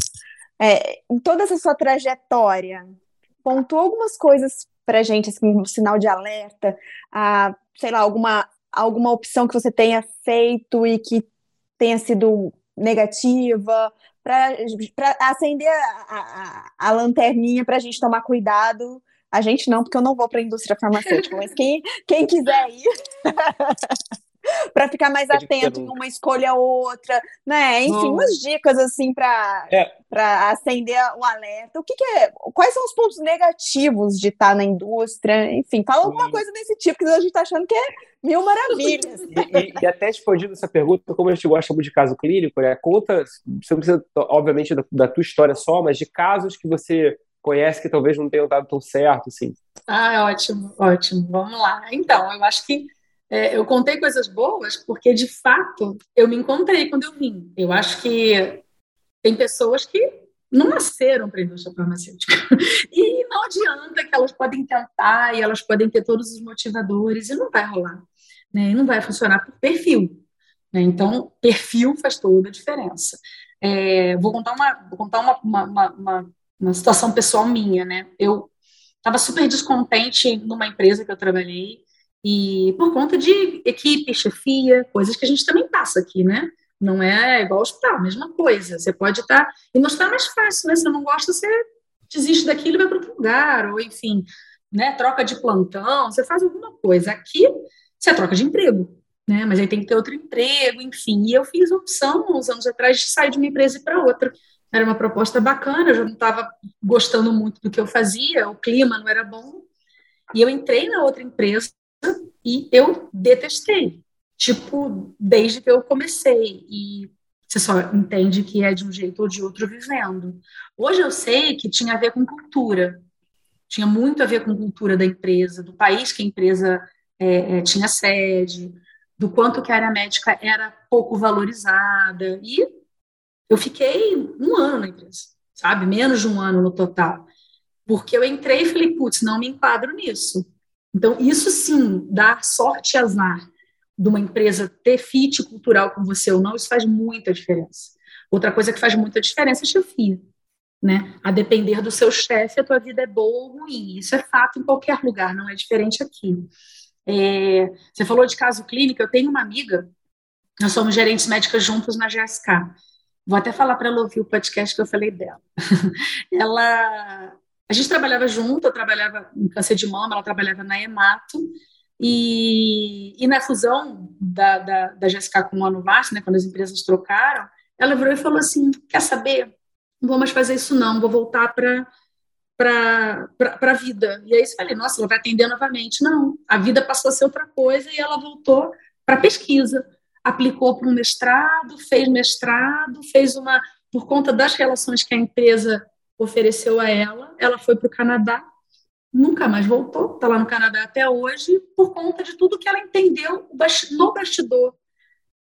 É, em toda essa sua trajetória, pontuou algumas coisas para gente, assim, um sinal de alerta, a, sei lá, alguma alguma opção que você tenha feito e que tenha sido negativa, para acender a, a, a lanterninha para a gente tomar cuidado. A gente não, porque eu não vou para a indústria farmacêutica, mas quem, quem quiser ir. [LAUGHS] [LAUGHS] para ficar mais atento em uma escolha ou outra, né? Enfim, umas dicas assim para é. para acender o alerta. O que, que, é? Quais são os pontos negativos de estar na indústria? Enfim, fala alguma coisa desse tipo que a gente está achando que é mil maravilhas. E, e, e, até respondido essa pergunta, como a gente gosta muito de caso clínico, né? Conta, você não precisa, obviamente, da, da tua história só, mas de casos que você conhece que talvez não tenham dado tão certo, assim. Ah, ótimo, ótimo. Vamos lá. Então, eu acho que é, eu contei coisas boas porque, de fato, eu me encontrei quando eu vim. Eu acho que tem pessoas que não nasceram para a indústria farmacêutica. [LAUGHS] E não adianta que elas podem tentar e elas podem ter todos os motivadores e não vai rolar. Né? E não vai funcionar por perfil. Né? Então, perfil faz toda a diferença. É, vou contar, uma, vou contar uma, uma, uma, uma situação pessoal minha. Né? Eu estava super descontente numa empresa que eu trabalhei e por conta de equipe, chefia, coisas que a gente também passa aqui, né? Não é igual hospital, mesma coisa. Você pode estar. Tá, e não está mais fácil, né? Se não gosta, você desiste daquilo e vai para outro lugar, ou enfim, né? Troca de plantão, você faz alguma coisa. Aqui, você troca de emprego, né? Mas aí tem que ter outro emprego, enfim. E eu fiz opção, uns anos atrás, de sair de uma empresa para outra. Era uma proposta bacana, eu já não estava gostando muito do que eu fazia, o clima não era bom. E eu entrei na outra empresa e eu detestei, tipo, desde que eu comecei. E você só entende que é de um jeito ou de outro vivendo. Hoje eu sei que tinha a ver com cultura, tinha muito a ver com cultura da empresa, do país que a empresa é, é, tinha sede, do quanto que a área médica era pouco valorizada. E eu fiquei um ano na empresa, sabe? Menos de um ano no total. Porque eu entrei e falei, putz, não me enquadro nisso. Então, isso sim, dar sorte e azar de uma empresa ter fit cultural com você ou não, isso faz muita diferença. Outra coisa que faz muita diferença é chefia. Né? A depender do seu chefe, a tua vida é boa ou ruim. Isso é fato em qualquer lugar, não é diferente aqui. É, você falou de caso clínico, eu tenho uma amiga, nós somos gerentes médicas juntos na GSK. Vou até falar para ela ouvir o podcast que eu falei dela. [LAUGHS] ela a gente trabalhava junto, eu trabalhava em câncer de mama, ela trabalhava na Emato, e, e na fusão da, da, da GSK com a Novast, né, quando as empresas trocaram, ela virou e falou assim, quer saber? Não vou mais fazer isso não, vou voltar para para a vida. E aí eu falei, nossa, ela vai atender novamente. Não, a vida passou a ser outra coisa e ela voltou para pesquisa. Aplicou para um mestrado, fez mestrado, fez uma, por conta das relações que a empresa ofereceu a ela, ela foi para o Canadá, nunca mais voltou, está lá no Canadá até hoje, por conta de tudo que ela entendeu no bastidor,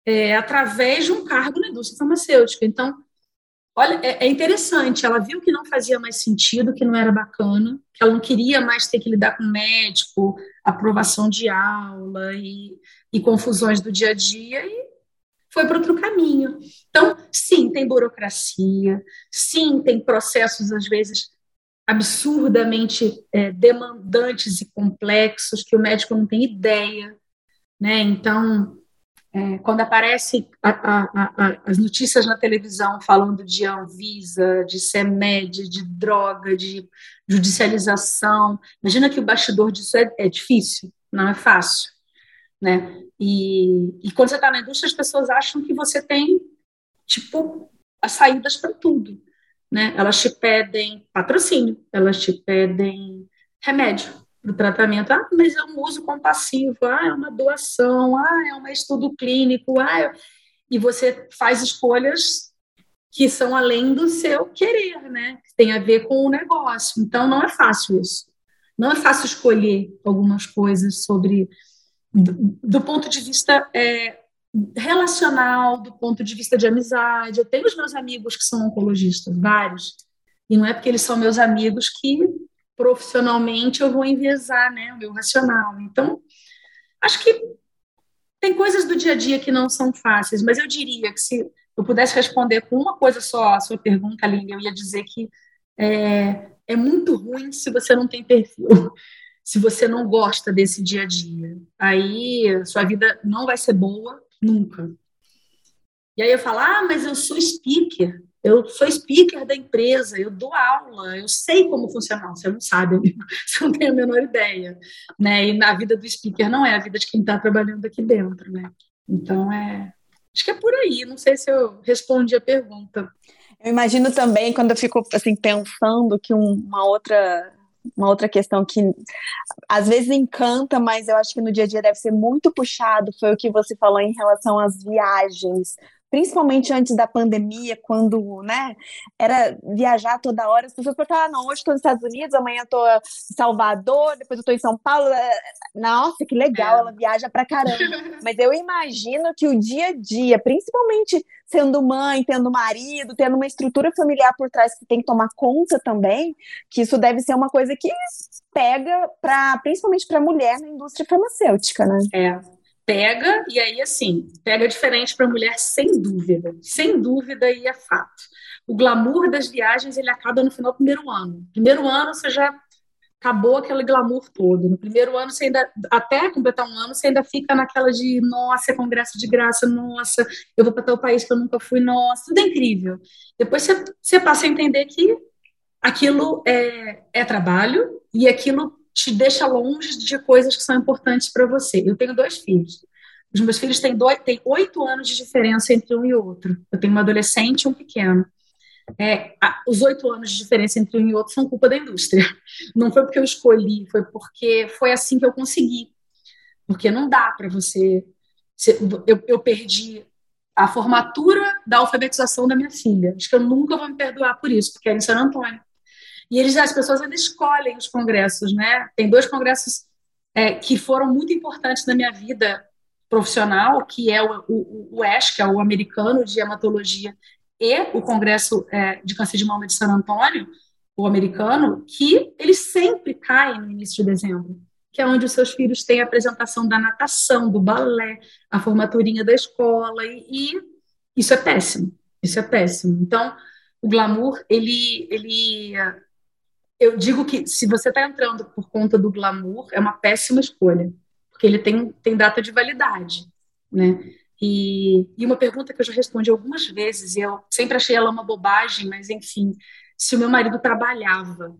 é, através de um cargo na indústria farmacêutica. Então, olha, é, é, interessante, ela viu que não fazia mais sentido, que não era bacana, que ela não queria mais ter que lidar com médico, aprovação de aula e, e confusões do dia a dia, e foi para outro caminho. Então, sim, tem burocracia, sim, tem processos, às vezes, absurdamente é, demandantes e complexos que o médico não tem ideia. Né? Então, é, quando aparecem as notícias na televisão falando de Anvisa, de CEMED, de droga, de judicialização, imagina que o bastidor disso é, é difícil, não é fácil. Né? E, e quando você está na indústria, as pessoas acham que você tem, tipo, as saídas para tudo. Né? Elas te pedem patrocínio, elas te pedem remédio para o tratamento. Ah, mas é um uso compassivo, ah, é uma doação, ah, é um estudo clínico, ah, é... e você faz escolhas que são além do seu querer, né? Que tem a ver com o negócio. Então, não é fácil isso. Não é fácil escolher algumas coisas sobre do, do ponto de vista é, relacional, do ponto de vista de amizade. Eu tenho os meus amigos que são oncologistas, vários, e não é porque eles são meus amigos que profissionalmente eu vou enviesar né, o meu racional. Então, acho que tem coisas do dia a dia que não são fáceis, mas eu diria que se eu pudesse responder com uma coisa só a sua pergunta, Aline, eu ia dizer que é, é muito ruim se você não tem perfil se você não gosta desse dia a dia. Aí sua vida não vai ser boa nunca. E aí eu falo, ah, mas eu sou speaker, eu sou speaker da empresa, eu dou aula, eu sei como funciona. Você não sabe, amigo, [LAUGHS] você não tem a menor ideia. Né? E na vida do speaker não é a vida de quem está trabalhando aqui dentro. Né? Então, é, acho que é por aí. Não sei se eu respondi a pergunta. Eu imagino também, quando eu fico assim, pensando que uma outra uma outra questão que às vezes encanta, mas eu acho que no dia a dia deve ser muito puxado, foi o que você falou em relação às viagens, principalmente antes da pandemia, quando, né, era viajar toda hora, as pessoas ah, não, hoje estou nos Estados Unidos, amanhã estou em Salvador, depois estou em São Paulo, nossa, que legal, é. ela viaja pra caramba, mas eu imagino que o dia a dia, principalmente sendo mãe, tendo marido, tendo uma estrutura familiar por trás que tem que tomar conta também, que isso deve ser uma coisa que pega para principalmente para mulher na indústria farmacêutica, né? É, pega, e aí, assim, pega diferente para a mulher, sem dúvida. Sem dúvida, e é fato. O glamour das viagens, ele acaba no final do primeiro ano. Primeiro ano, você já acabou aquele glamour todo. No primeiro ano, você ainda, até completar um ano, você ainda fica naquela de, nossa, é congresso de graça, nossa, eu vou para tal país que eu nunca fui, nossa, tudo é incrível. Depois você, você passa a entender que aquilo é, é trabalho e aquilo te deixa longe de coisas que são importantes para você. Eu tenho dois filhos. Os meus filhos têm, dois, têm oito anos de diferença entre um e outro. Eu tenho uma adolescente e um pequeno. É, os oito anos de diferença entre um e outro são culpa da indústria. [LAUGHS] Não foi porque eu escolhi, foi porque foi assim que eu consegui. Porque não dá para você. eu, eu perdi a formatura da alfabetização da minha filha. Acho que eu nunca vou me perdoar por isso, porque era em San Antônio. E eles, as pessoas ainda escolhem os congressos, né? Tem dois congressos é, que foram muito importantes na minha vida profissional, que é o, o, o ESC, é o americano de hematologia, e o Congresso é, de Câncer de Mama de San Antônio, o americano, que eles sempre caem no início de dezembro, que é onde os seus filhos têm a apresentação da natação, do balé, a formaturinha da escola, e, e isso é péssimo, isso é péssimo. Então, o glamour, ele, ele eu digo que se você está entrando por conta do glamour, é uma péssima escolha, porque ele tem, tem data de validade, né? E, e uma pergunta que eu já respondi algumas vezes, e eu sempre achei ela uma bobagem, mas enfim, se o meu marido trabalhava,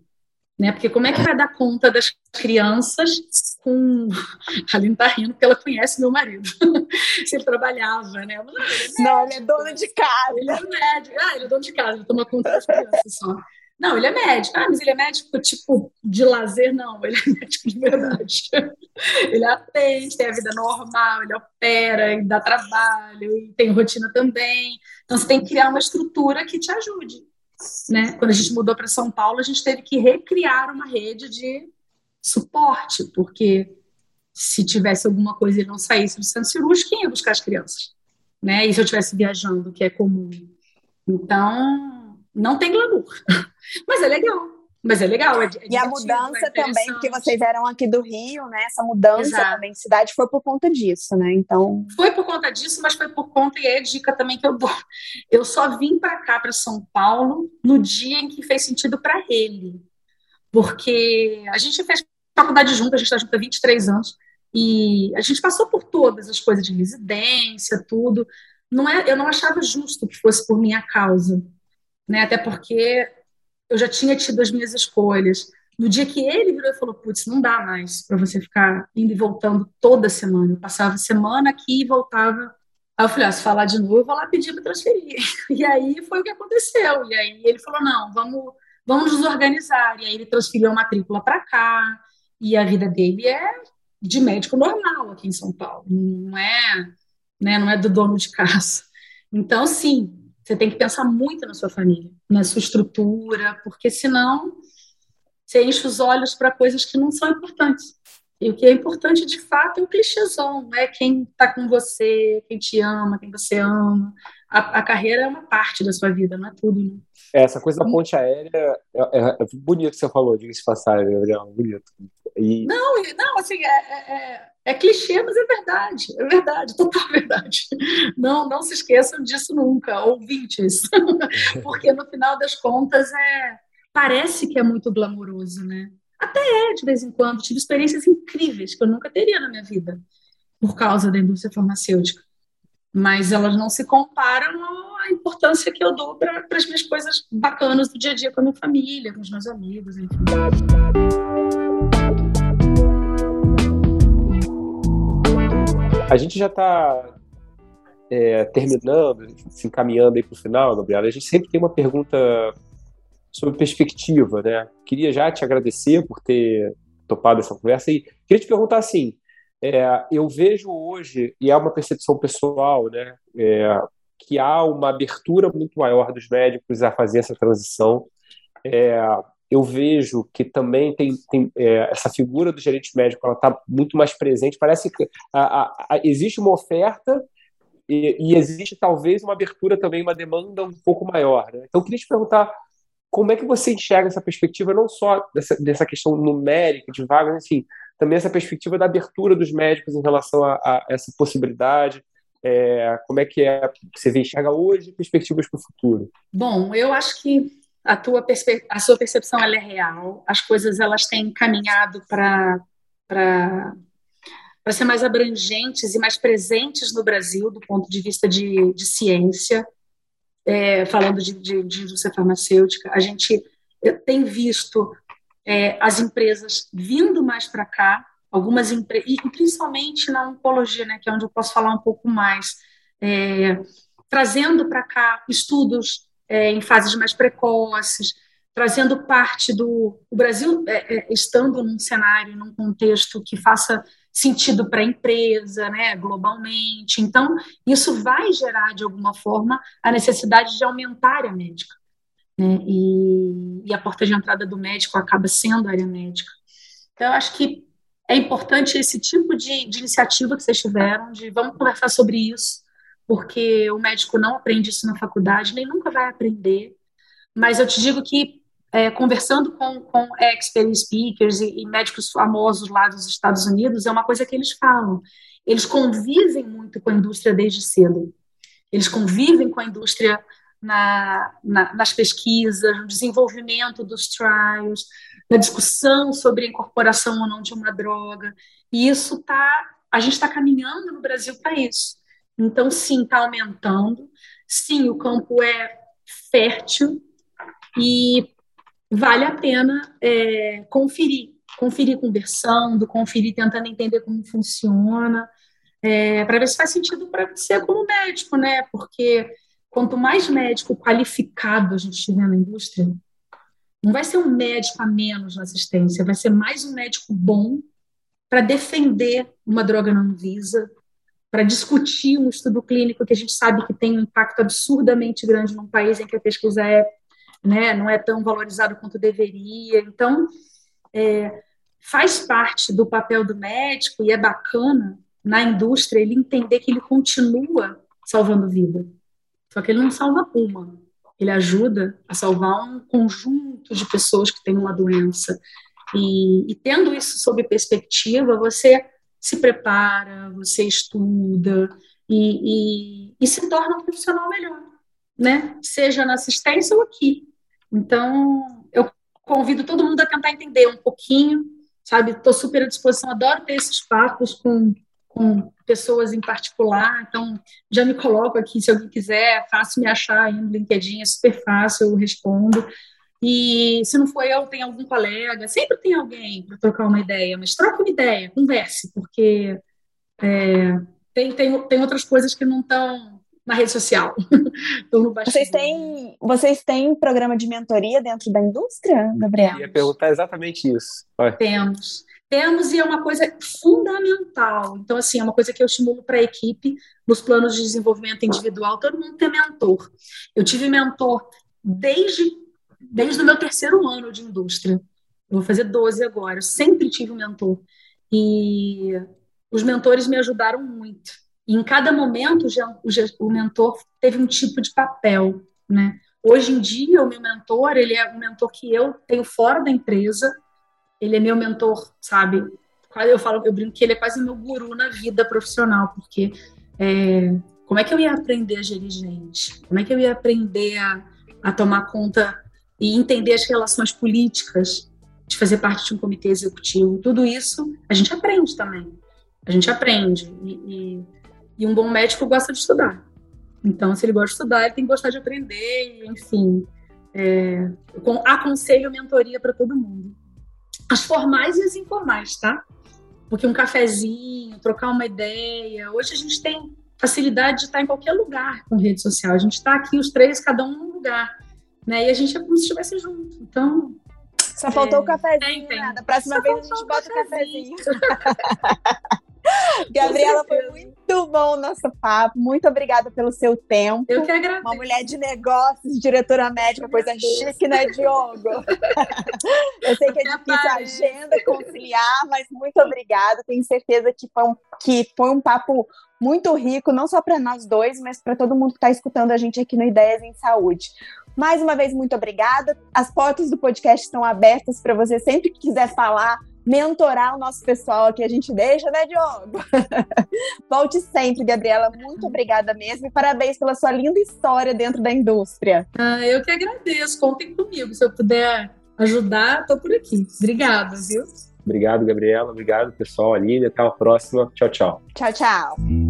né? Porque como é que vai dar conta das crianças com. A [LAUGHS] Aline tá rindo porque ela conhece meu marido. [LAUGHS] se ele trabalhava, né? Mas, ele é não, ele é dono de casa. Ele é médico. Ah, ele é dono de casa, ele toma conta das crianças só. Não, ele é médico. Ah, mas ele é médico, tipo, de lazer? Não, ele é [LAUGHS] médico de verdade. ele atende, tem a vida normal, ele opera, ele dá trabalho, e tem rotina também. Então, você tem que criar uma estrutura que te ajude. Né? Quando a gente mudou para São Paulo, a gente teve que recriar uma rede de suporte, porque se tivesse alguma coisa e ele não saísse do centro cirúrgico, quem ia buscar as crianças? Né? E se eu estivesse viajando, que é comum? Então, não tem glamour. [LAUGHS] Mas é legal. Mas é legal. É, é e a mudança é também, porque vocês eram aqui do Rio, né? Essa mudança Exato. também de cidade foi por conta disso, né? Então. Foi por conta disso, mas foi por conta, e é a dica também que eu dou. Eu só vim para cá, para São Paulo, no dia em que fez sentido para ele. Porque a gente fez faculdade junto, a gente está junto há 23 anos, e a gente passou por todas as coisas de residência, tudo. Não é, eu não achava justo que fosse por minha causa, né? Até porque eu já tinha tido as minhas escolhas. No dia que ele virou e falou, putz, não dá mais para você ficar indo e voltando toda semana. Eu passava semana aqui e voltava. Aí eu falei, ah, se falar de novo, eu vou lá pedir para transferir. [LAUGHS] E aí foi o que aconteceu. E aí ele falou, não, vamos, vamos nos organizar. E aí ele transferiu a matrícula para cá. E a vida dele é de médico normal aqui em São Paulo. Não é, né, não é do dono de casa. Então, sim, você tem que pensar muito na sua família, na sua estrutura, porque senão você enche os olhos para coisas que não são importantes. E o que é importante de fato é o clichêzão, é quem está com você, quem te ama, quem você ama. A, a, carreira é uma parte da sua vida, não é tudo, né? É, essa coisa da ponte aérea é, é, é bonito que você falou, diga-se passagem, Gabriel, bonito. E... Não, não, assim, é, é, é clichê, mas é verdade, é verdade, total [LAUGHS] verdade. Não, não se esqueçam disso nunca, ouvintes, [LAUGHS] porque no final das contas é parece que é muito glamouroso, né? Até é de vez em quando, tive experiências incríveis que eu nunca teria na minha vida por causa da indústria farmacêutica, mas elas não se comparam à importância que eu dou para as minhas coisas bacanas do dia a dia com a minha família, com os meus amigos, enfim. A gente já está é, terminando, se encaminhando aí para o final, Gabriela, a gente sempre tem uma pergunta sobre perspectiva, né? Queria já te agradecer por ter topado essa conversa e queria te perguntar assim, é, eu vejo hoje, e é uma percepção pessoal, né, é, que há uma abertura muito maior dos médicos a fazer essa transição. É, eu vejo que também tem, tem é, essa figura do gerente médico, ela está muito mais presente. Parece que a, a, a, existe uma oferta e, e, existe talvez uma abertura também, uma demanda um pouco maior. Né? Então, eu queria te perguntar como é que você enxerga essa perspectiva, não só dessa, dessa questão numérica de vagas, assim, também essa perspectiva da abertura dos médicos em relação a, a essa possibilidade. É, como é que é você enxerga hoje perspectivas para o futuro? Bom, eu acho que a tua a sua percepção ela é real. As coisas elas têm caminhado para para ser mais abrangentes e mais presentes no Brasil do ponto de vista de, de ciência. É, falando de, de, de indústria farmacêutica, a gente tem visto é, as empresas vindo mais para cá, algumas empresas, e principalmente na oncologia, né, que é onde eu posso falar um pouco mais, é, trazendo para cá estudos é, em fases mais precoces, trazendo parte do o Brasil é, é, estando num cenário, num contexto que faça sentido para a empresa, né, globalmente. Então, isso vai gerar de alguma forma a necessidade de aumentar a área médica né? E, e, a porta de entrada do médico acaba sendo a área médica. Então, eu acho que é importante esse tipo de, de iniciativa que vocês tiveram, de vamos conversar sobre isso, porque o médico não aprende isso na faculdade, nem nunca vai aprender. Mas eu te digo que, é, conversando com, com experts, speakers e, e médicos famosos lá dos Estados Unidos, é uma coisa que eles falam. Eles convivem muito com a indústria desde cedo. Eles convivem com a indústria na, na, nas pesquisas, no desenvolvimento dos trials, na discussão sobre a incorporação ou não de uma droga. E isso está, a gente está caminhando no Brasil para isso. Então, sim, está aumentando. Sim, o campo é fértil e vale a pena é, conferir, conferir conversando, conferir tentando entender como funciona, é, para ver se faz sentido para você como médico, né? Porque quanto mais médico qualificado a gente tiver na indústria, não vai ser um médico a menos na assistência, vai ser mais um médico bom para defender uma droga não visa, para discutir um estudo clínico que a gente sabe que tem um impacto absurdamente grande num país em que a pesquisa é, né, não é tão valorizado quanto deveria. Então, é, faz parte do papel do médico e é bacana na indústria ele entender que ele continua salvando vida. Só que ele não salva uma, ele ajuda a salvar um conjunto de pessoas que têm uma doença. E, e tendo isso sob perspectiva, você se prepara, você estuda e, e, e, se torna um profissional melhor, né? Seja na assistência ou aqui. Então, eu convido todo mundo a tentar entender um pouquinho, sabe? Estou super à disposição, adoro ter esses papos com com pessoas em particular, então já me coloco aqui, se alguém quiser, é fácil me achar aí no LinkedIn, é super fácil, eu respondo. E se não for eu, tem algum colega, sempre tem alguém para trocar uma ideia, mas troca uma ideia, converse, porque é, tem, tem, tem outras coisas que não estão na rede social. [LAUGHS] vocês, têm, vocês têm programa de mentoria dentro da indústria, Gabriel? Eu ia perguntar exatamente isso. Vai. Temos. Temos e é uma coisa fundamental. Então, assim, é uma coisa que eu estimulo para a equipe nos planos de desenvolvimento individual, todo mundo tem mentor. Eu tive mentor desde, desde o meu terceiro ano de indústria. Vou fazer 12 agora. Eu sempre tive um mentor. E os mentores me ajudaram muito. E em cada momento, o mentor teve um tipo de papel, né? Hoje em dia, o meu mentor, ele é um mentor que eu tenho fora da empresa, ele é meu mentor, sabe? Eu falo, eu brinco que ele é quase meu guru na vida profissional, porque é, como é que eu ia aprender a gerir gente? Como é que eu ia aprender a, a tomar conta e entender as relações políticas de fazer parte de um comitê executivo? Tudo isso a gente aprende também. A gente aprende. E, e, e um bom médico gosta de estudar. Então, se ele gosta de estudar, ele tem que gostar de aprender, enfim. É, eu aconselho mentoria para todo mundo as formais e as informais, tá? Porque um cafezinho, trocar uma ideia. Hoje a gente tem facilidade de estar em qualquer lugar com rede social. A gente está aqui, os três, cada um num lugar. Né? E a gente é como se estivesse junto. Então. Só faltou é, o cafezinho. Tem, tem. Da próxima Só vez a gente bota o cafezinho. [LAUGHS] Gabriela, foi muito bom o nosso papo. Muito obrigada pelo seu tempo. Eu que agradeço. Uma mulher de negócios, diretora médica, coisa chique, né, Diogo? [LAUGHS] Eu sei que é difícil a agenda conciliar, mas muito obrigada. Tenho certeza que foi um, que foi um papo muito rico, não só para nós dois, mas para todo mundo que está escutando a gente aqui no Ideias em Saúde. Mais uma vez, muito obrigada. As portas do podcast estão abertas para você sempre que quiser falar, mentorar o nosso pessoal aqui, a gente deixa, né, Diogo? [LAUGHS] Volte sempre, Gabriela. Muito obrigada mesmo e parabéns pela sua linda história dentro da indústria. Ah, eu que agradeço. Contem comigo. Se eu puder ajudar, estou por aqui. Obrigada, viu? Obrigado, Gabriela. Obrigado, pessoal. Aline. Até a próxima. Tchau, tchau. Tchau, tchau.